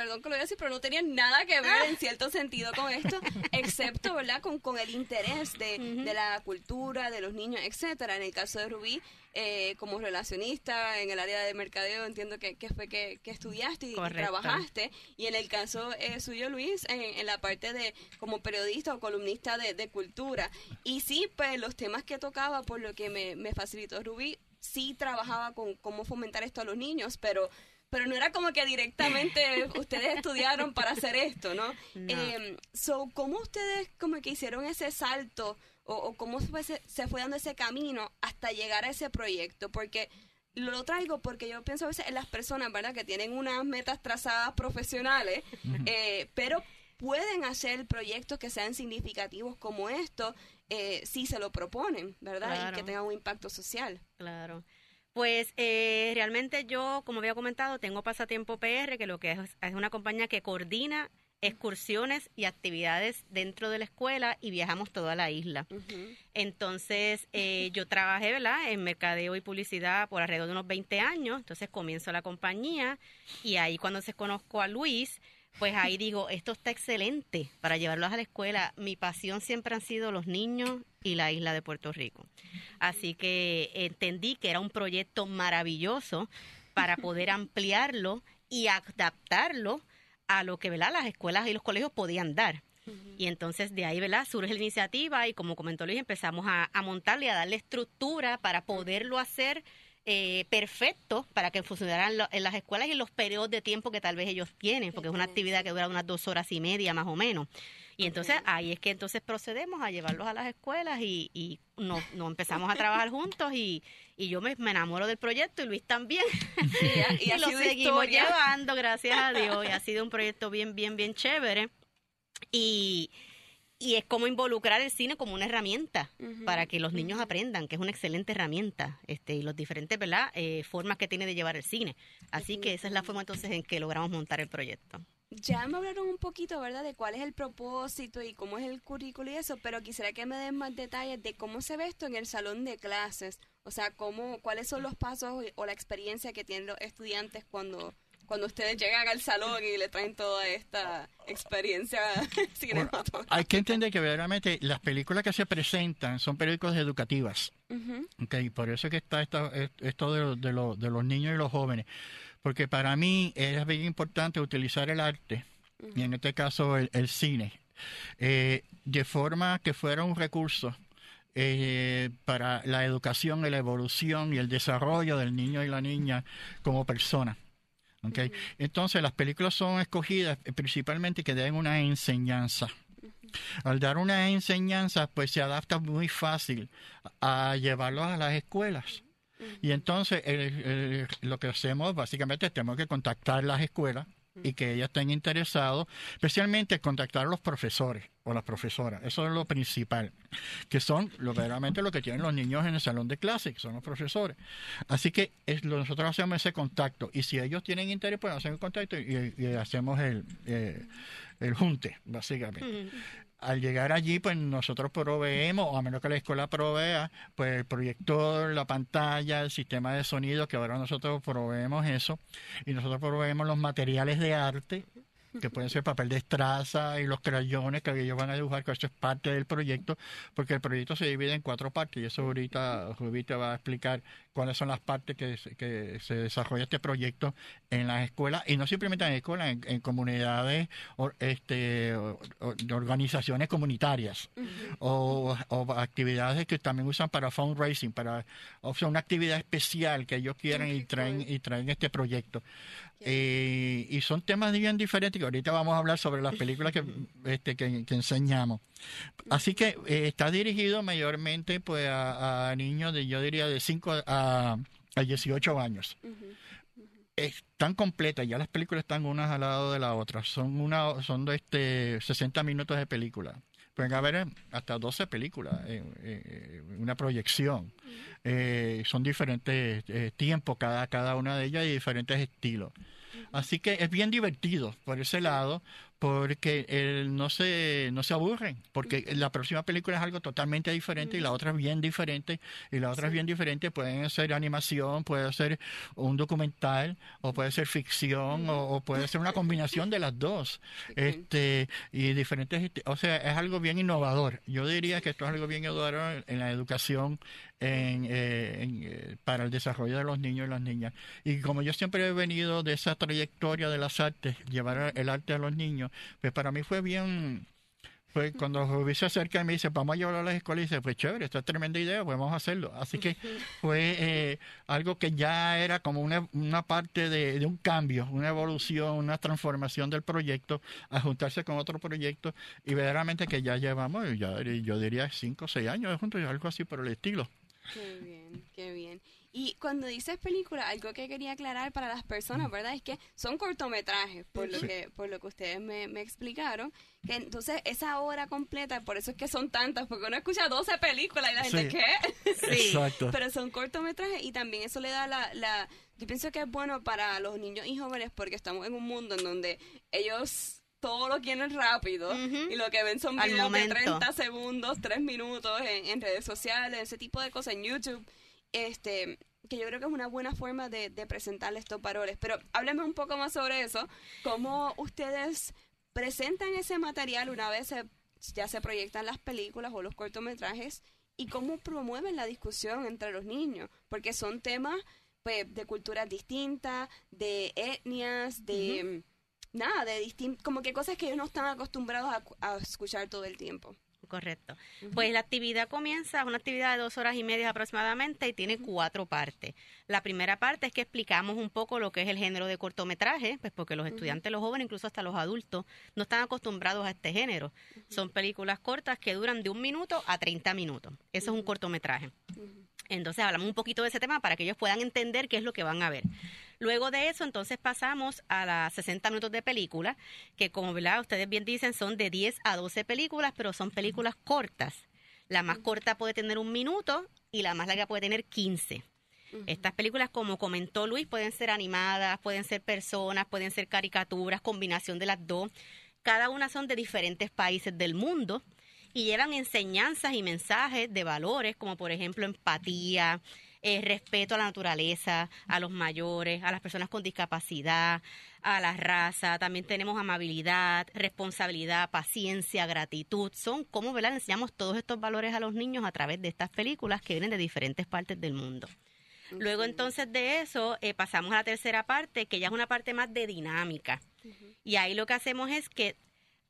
perdón que lo voy a decir, pero no tenía nada que ver en cierto sentido con esto, excepto, ¿verdad?, con, con el interés de, de, la cultura, de los niños, etcétera. En el caso de Rubí, eh, como relacionista en el área de mercadeo, entiendo que, que fue que, que, estudiaste y, trabajaste. Y en el caso eh, suyo, Luis, en, en, la parte de como periodista o columnista de, de, cultura. Y sí, pues los temas que tocaba, por lo que me, me facilitó Rubí, sí trabajaba con cómo fomentar esto a los niños, pero pero no era como que directamente ustedes estudiaron para hacer esto, ¿no? Em, so, ¿Cómo ustedes como que hicieron ese salto o, cómo se, se, fue dando ese camino hasta llegar a ese proyecto? Porque lo traigo porque yo pienso a veces en las personas, ¿verdad? Que tienen unas metas trazadas profesionales, eh, pero pueden hacer proyectos que sean significativos como esto eh, si se lo proponen, ¿verdad? Y que tengan un impacto social. Claro. Pues eh, realmente yo, como había comentado, tengo Pasatiempo PR, que lo que es, es una compañía que coordina excursiones y actividades dentro de la escuela y viajamos toda la isla. Entonces, eh, yo trabajé, ¿verdad?, en mercadeo y publicidad por alrededor de unos 20 años. Entonces, comienzo la compañía y ahí cuando se conozco a Luis, pues ahí digo, esto está excelente para llevarlos a la escuela. Mi pasión siempre han sido los niños y la isla de Puerto Rico. Así que entendí que era un proyecto maravilloso para poder ampliarlo y adaptarlo a lo que ¿verdad? las escuelas y los colegios podían dar. Y entonces de ahí ¿verdad? surge la iniciativa y como comentó Luis, empezamos a, a montarle, a darle estructura para poderlo hacer eh, perfecto para que funcionaran en las escuelas y en los periodos de tiempo que tal vez ellos tienen, porque es una actividad que dura unas dos horas y media más o menos. Y entonces ahí es que entonces procedemos a llevarlos a las escuelas y, y nos, empezamos a trabajar juntos y, y yo me, enamoro del proyecto y Luis también. y, lo seguimos llevando, gracias a Dios. Y ha sido un proyecto bien, bien, bien chévere. Y, y es como involucrar el cine como una herramienta para que los niños aprendan, que es una excelente herramienta, este, y los diferentes ¿verdad? Eh, formas que tiene de llevar el cine. Así que esa es la forma entonces en que logramos montar el proyecto. Ya me hablaron un poquito, ¿verdad?, de cuál es el propósito y cómo es el currículo y eso, pero quisiera que me den más detalles de cómo se ve esto en el salón de clases. O sea, cómo, cuáles son los pasos o la experiencia que tienen los estudiantes cuando cuando ustedes llegan al salón y le traen toda esta experiencia cinematográfica. hay que entender que verdaderamente las películas que se presentan son películas educativas. okay, por eso es que está esto, esto de, de, de los niños y los jóvenes porque para mí es bien importante utilizar el arte, y en este caso el, cine, eh, de forma que fuera un recurso eh, para la educación y la evolución y el desarrollo del niño y la niña como persona. Okay. Entonces las películas son escogidas principalmente que den una enseñanza. Al dar una enseñanza, pues se adapta muy fácil a llevarlos a las escuelas. Y entonces lo que hacemos básicamente es tenemos que contactar las escuelas y que ellas estén interesados, especialmente contactar a los profesores o las profesoras. Eso es lo principal, que son lo, verdaderamente lo que tienen los niños en el salón de clase, que son los profesores. Así que es, nosotros hacemos ese contacto y si ellos tienen interés, pues hacemos contacto y, hacemos el, eh, el junte, básicamente al llegar allí, pues nosotros proveemos, o a menos que la escuela provea, pues el proyector, la pantalla, el sistema de sonido, que ahora nosotros proveemos eso, y nosotros proveemos los materiales de arte que pueden ser papel de estraza y los crayones que ellos van a dibujar, que eso es parte del proyecto, porque el proyecto se divide en cuatro partes y eso ahorita Rubí te va a explicar cuáles son las partes que, que se desarrolla este proyecto en las escuelas y no simplemente en escuelas, en, comunidades, o, este, de organizaciones comunitarias o, actividades que también usan para fundraising, para o sea, una actividad especial que ellos quieren y traen y traen este proyecto. Eh, y son temas bien diferentes ahorita vamos a hablar sobre las películas que, este, que, enseñamos. Así que eh, está dirigido mayormente pues a, niños de, yo diría, de 5 a, a 18 años. Están completas, ya las películas están unas al lado de la otra. Son una son de este 60 minutos de película. Pueden haber hasta 12 películas en, una proyección. Eh, son diferentes eh, tiempos cada, cada una de ellas y diferentes estilos. Así que es bien divertido por ese lado, porque no se no se aburren, porque la próxima película es algo totalmente diferente y la otra es bien diferente y la otra es bien diferente, pueden ser animación, puede ser un documental o puede ser ficción o, puede ser una combinación de las dos. Este y diferentes, o sea, es algo bien innovador. Yo diría que esto es algo bien innovador en la educación en, eh, eh, para el desarrollo de los niños y las niñas. Y como yo siempre he venido de esa trayectoria de las artes, llevar el arte a los niños, pues para mí fue bien, pues cuando Rubí se acerca y me dice, vamos a llevarlo a la escuela, y dice, pues chévere, esta es tremenda idea, pues vamos a hacerlo. Así que fue eh, algo que ya era como una, una parte de, de, un cambio, una evolución, una transformación del proyecto, a juntarse con otro proyecto, y verdaderamente que ya llevamos, ya, yo diría, cinco o seis años juntos, algo así por el estilo. Qué bien, qué bien. Y cuando dices película, algo que quería aclarar para las personas, mm. ¿verdad? Es que son cortometrajes, por lo que por lo que ustedes me, explicaron. Que entonces esa hora completa, por eso es que son tantas, porque uno escucha 12 películas y la gente, ¿qué? sí, Exacto. Pero son cortometrajes y también eso le da la, la... Yo pienso que es bueno para los niños y jóvenes porque estamos en un mundo en donde ellos todo lo quieren rápido y lo que ven son videos de 30 segundos, 3 minutos en, redes sociales, ese tipo de cosas en YouTube. Este, que yo creo que es una buena forma de, de presentar estos paroles. Pero háblame un poco más sobre eso. ¿Cómo ustedes presentan ese material una vez ya se proyectan las películas o los cortometrajes? ¿Y cómo promueven la discusión entre los niños? Porque son temas pues, de culturas distintas, de etnias, de nada, de distinto, como que cosas que ellos no están acostumbrados a, escuchar todo el tiempo. Correcto. Pues la actividad comienza, una actividad de dos horas y media aproximadamente y tiene cuatro partes. La primera parte es que explicamos un poco lo que es el género de cortometraje, pues porque los estudiantes, los jóvenes, incluso hasta los adultos, no están acostumbrados a este género. Son películas cortas que duran de un minuto a 30 minutos. Eso es un cortometraje. Entonces hablamos un poquito de ese tema para que ellos puedan entender qué es lo que van a ver. Luego de eso, entonces pasamos a las 60 minutos de película, que como ¿verdad? ustedes bien dicen, son de 10 a 12 películas, pero son películas cortas. La más corta puede tener un minuto y la más larga puede tener 15. Estas películas, como comentó Luis, pueden ser animadas, pueden ser personas, pueden ser caricaturas, combinación de las dos. Cada una son de diferentes países del mundo y llevan enseñanzas y mensajes de valores como por ejemplo empatía, eh, respeto a la naturaleza, a los mayores, a las personas con discapacidad, a la raza. También tenemos amabilidad, responsabilidad, paciencia, gratitud. Son como, ¿verdad? Enseñamos todos estos valores a los niños a través de estas películas que vienen de diferentes partes del mundo. Luego entonces de eso eh, pasamos a la tercera parte, que ya es una parte más de dinámica. Y ahí lo que hacemos es que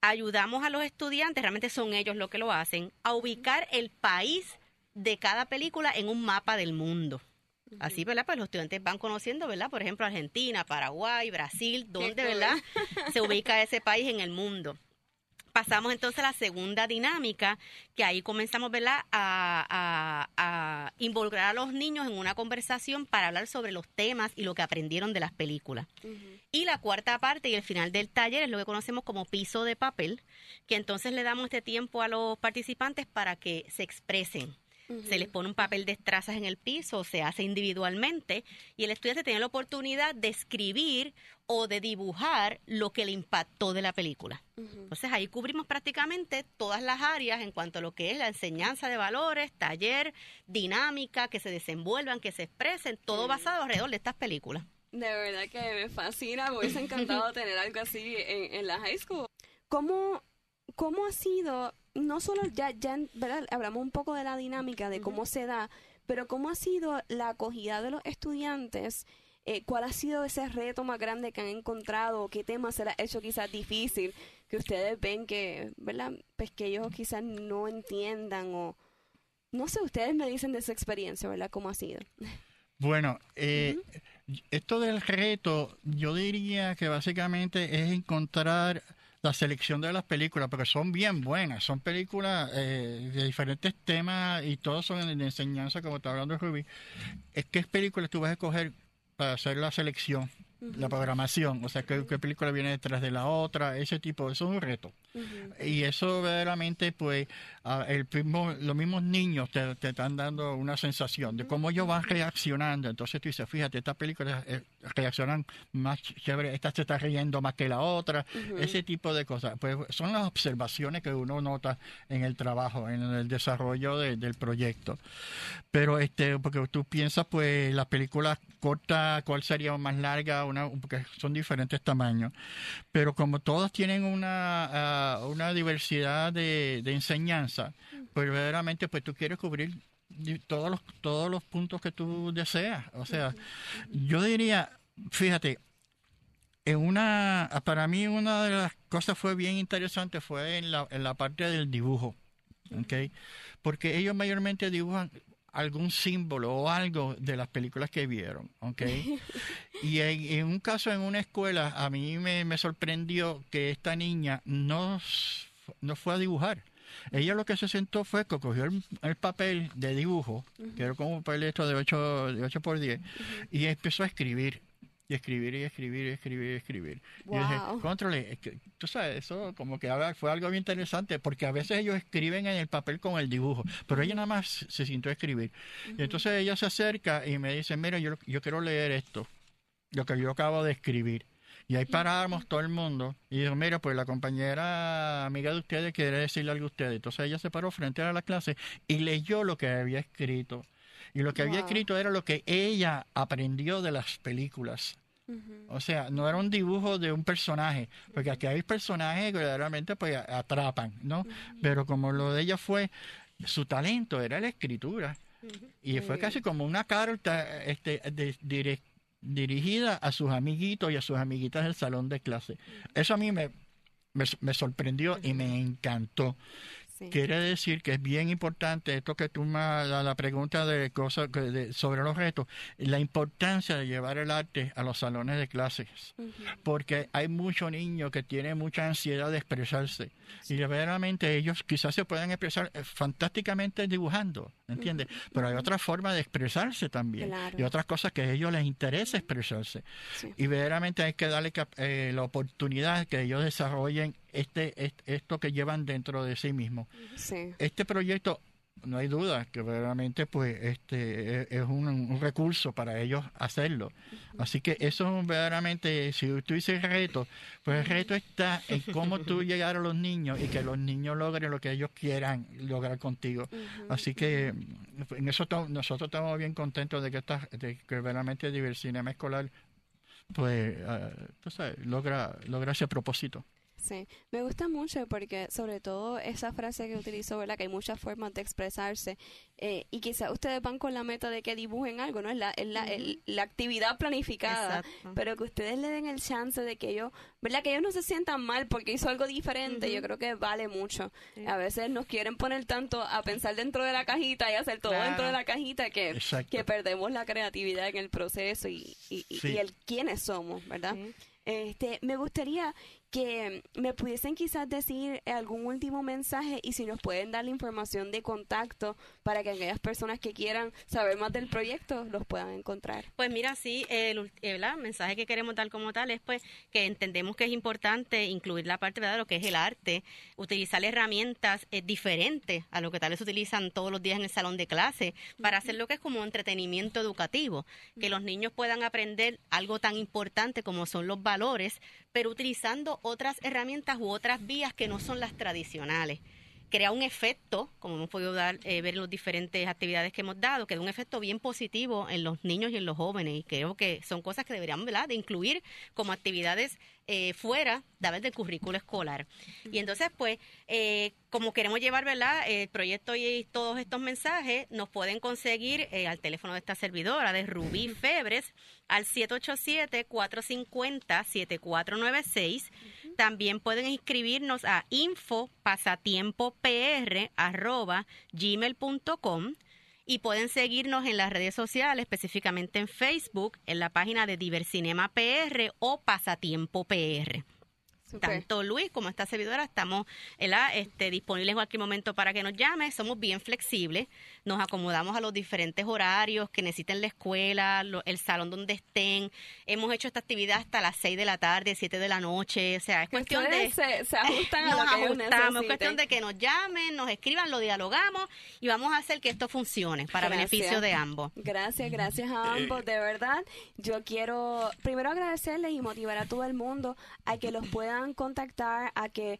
ayudamos a los estudiantes, realmente son ellos los que lo hacen, a ubicar el país de cada película en un mapa del mundo. Así, ¿verdad? Pues los estudiantes van conociendo, ¿verdad? Por ejemplo, Argentina, Paraguay, Brasil, donde, ¿verdad? Se ubica ese país en el mundo. Pasamos entonces a la segunda dinámica, que ahí comenzamos ¿verdad? A, a, involucrar a los niños en una conversación para hablar sobre los temas y lo que aprendieron de las películas. Y la cuarta parte y el final del taller es lo que conocemos como piso de papel, que entonces le damos este tiempo a los participantes para que se expresen se les pone un papel de estrazas en el piso, se hace individualmente y el estudiante tiene la oportunidad de escribir o de dibujar lo que le impactó de la película. Entonces ahí cubrimos prácticamente todas las áreas en cuanto a lo que es la enseñanza de valores, taller, dinámica, que se desenvuelvan, que se expresen, todo basado alrededor de estas películas. De verdad que me fascina, me hubiese encantado tener algo así en, en la high school. ¿Cómo, ¿Cómo ha sido no solo ya, ya ¿verdad? hablamos un poco de la dinámica, de cómo se da, pero cómo ha sido la acogida de los estudiantes, eh, cuál ha sido ese reto más grande que han encontrado, qué tema se les ha hecho quizás difícil, que ustedes ven que, ¿verdad? Pues que ellos quizás no entiendan o, no sé, ustedes me dicen de su experiencia, ¿verdad? ¿Cómo ha sido? Bueno, eh, esto del reto, yo diría que básicamente es encontrar la selección de las películas, porque son bien buenas, son películas eh, de diferentes temas y todos son de enseñanza, como está hablando Rubí. Es que películas tú vas a escoger para hacer la selección la programación, o sea, qué, película viene detrás de la otra, ese tipo, eso es un reto. Y eso verdaderamente, pues, el los mismos niños te, están dando una sensación de cómo ellos van reaccionando. Entonces tú dices, fíjate, estas películas eh, reaccionan más chévere, esta se está riendo más que la otra, ese tipo de cosas. Pues son las observaciones que uno nota en el trabajo, en el desarrollo del proyecto. Pero, este, porque tú piensas, pues, las películas cortas, ¿cuál sería más larga? porque son diferentes tamaños, pero como todos tienen una, ah, una diversidad de, enseñanza, pues verdaderamente pues tú quieres cubrir todos los, todos los puntos que tú deseas. O sea, yo diría, fíjate, en una, para mí una de las cosas fue bien interesante fue en la, en la parte del dibujo, ¿ok? Porque ellos mayormente dibujan algún símbolo o algo de las películas que vieron, ¿ok? y en, un caso en una escuela, a mí me, sorprendió que esta niña no, no fue a dibujar. Ella lo que se sentó fue que cogió el, papel de dibujo, que era como un papel de 8, de 8 por 10, y empezó a escribir y escribir y escribir y escribir y escribir. Y dije, controle, tú sabes, eso como que fue algo bien interesante, porque a veces ellos escriben en el papel con el dibujo, pero ella nada más se sintió a escribir. Y entonces ella se acerca y me dice, mira, yo, yo quiero leer esto, lo que yo acabo de escribir. Y ahí paramos todo el mundo y dijo, mira, pues la compañera amiga de ustedes quiere decirle algo a ustedes. Entonces ella se paró frente a la clase y leyó lo que había escrito. Y lo que había escrito era lo que ella aprendió de las películas. O sea, no era un dibujo de un personaje, porque aquí hay personajes que verdaderamente pues atrapan, ¿no? Pero como lo de ella fue, su talento era la escritura. Y fue casi como una carta este, dirigida a sus amiguitos y a sus amiguitas del salón de clase. Eso a mí me, me sorprendió y me encantó. Quiere decir que es bien importante esto que tú me la, la pregunta de cosas sobre los retos, la importancia de llevar el arte a los salones de clases, porque hay muchos niños que tienen mucha ansiedad de expresarse. Y verdaderamente ellos quizás se pueden expresar eh, fantásticamente dibujando, ¿entiendes? Pero hay otra forma de expresarse también y otras cosas que a ellos les interesa expresarse. Y verdaderamente hay que darle eh, la oportunidad que ellos desarrollen este, esto que llevan dentro de sí mismos. Este proyecto no hay duda que verdaderamente pues este e, es un, recurso para ellos hacerlo. Así que eso verdaderamente si tú dices reto pues el reto está en cómo tú llegar a los niños y que los niños logren lo que ellos quieran lograr contigo. Así que en eso nosotros estamos bien contentos de que esta de que verdaderamente cinema escolar pues uh, logra logra ese propósito Sí, me gusta mucho porque sobre todo esa frase que utilizo, ¿verdad? Que hay muchas formas de expresarse eh, y quizás ustedes van con la meta de que dibujen algo, ¿no? Es la, es la, la actividad planificada, pero que ustedes le den el chance de que ellos, ¿verdad? Que ellos no se sientan mal porque hizo algo diferente, yo creo que vale mucho. A veces nos quieren poner tanto a pensar dentro de la cajita y hacer todo dentro de la cajita que, que perdemos la creatividad en el proceso y, y, y el quiénes somos, ¿verdad? Este, me gustaría que me pudiesen quizás decir algún último mensaje y si nos pueden dar la información de contacto para que aquellas personas que quieran saber más del proyecto los puedan encontrar. Pues mira, sí, el, mensaje que queremos dar como tal es pues que entendemos que es importante incluir la parte de lo que es el arte, utilizar herramientas eh, diferentes a lo que tal vez utilizan todos los días en el salón de clase para hacer lo que es como entretenimiento educativo, que los niños puedan aprender algo tan importante como son los valores, pero utilizando otras herramientas u otras vías que no son las tradicionales. Crea un efecto, como hemos podido dar, eh, ver en las diferentes actividades que hemos dado, que da un efecto bien positivo en los niños y en los jóvenes. Y creo que son cosas que deberíamos de incluir como actividades eh, fuera de del currículo escolar. Y entonces, pues, eh, como queremos llevar, ¿verdad? El proyecto y todos estos mensajes, nos pueden conseguir eh, al teléfono de esta servidora, de Rubí Febres, al 787-450-7496. También pueden inscribirnos a infopasatiempopr.gmail.com y pueden seguirnos en las redes sociales, específicamente en Facebook, en la página de Divercinema PR o Pasatiempo PR. Tanto Luis como esta servidora estamos este, disponibles en cualquier momento para que nos llame. Somos bien flexibles. Nos acomodamos a los diferentes horarios que necesiten la escuela, el salón donde estén. Hemos hecho esta actividad hasta las 6 de la tarde, 7 de la noche. O sea, es cuestión de... Se, ajustan a lo que ajustamos, Es cuestión de que nos llamen, nos escriban, lo dialogamos y vamos a hacer que esto funcione para beneficio de ambos. Gracias, gracias a ambos. De verdad, yo quiero primero agradecerles y motivar a todo el mundo a que los puedan contactar, a que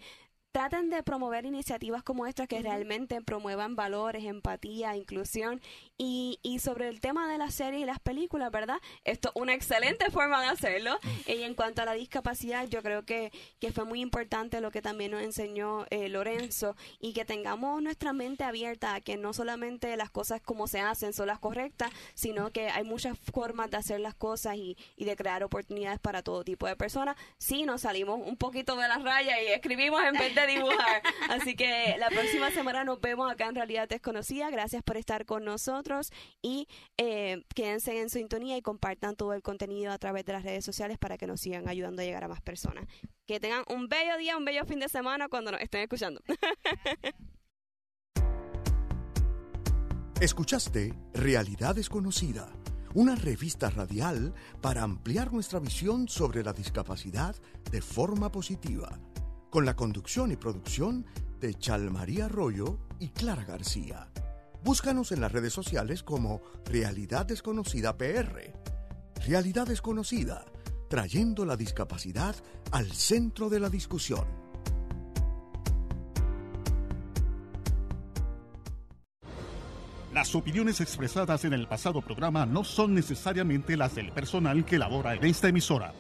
traten de promover iniciativas como estas que realmente promuevan valores, empatía, inclusión y, y, sobre el tema de las series y las películas, ¿verdad? Esto es una excelente forma de hacerlo. Y en cuanto a la discapacidad, yo creo que, que fue muy importante lo que también nos enseñó eh, Lorenzo y que tengamos nuestra mente abierta a que no solamente las cosas como se hacen son las correctas, sino que hay muchas formas de hacer las cosas y, y de crear oportunidades para todo tipo de personas. Sí, nos salimos un poquito de la raya y escribimos en vez de dibujar. Así que la próxima semana nos vemos acá en Realidad Desconocida. Gracias por estar con nosotros y eh, quédense en sintonía y compartan todo el contenido a través de las redes sociales para que nos sigan ayudando a llegar a más personas. Que tengan un bello día, un bello fin de semana cuando nos estén escuchando. Escuchaste Realidad Desconocida, una revista radial para ampliar nuestra visión sobre la discapacidad de forma positiva, con la conducción y producción de Chalmaría Arroyo y Clara García. Búscanos en las redes sociales como Realidad Desconocida PR. Realidad Desconocida, trayendo la discapacidad al centro de la discusión. Las opiniones expresadas en el pasado programa no son necesariamente las del personal que labora en esta emisora.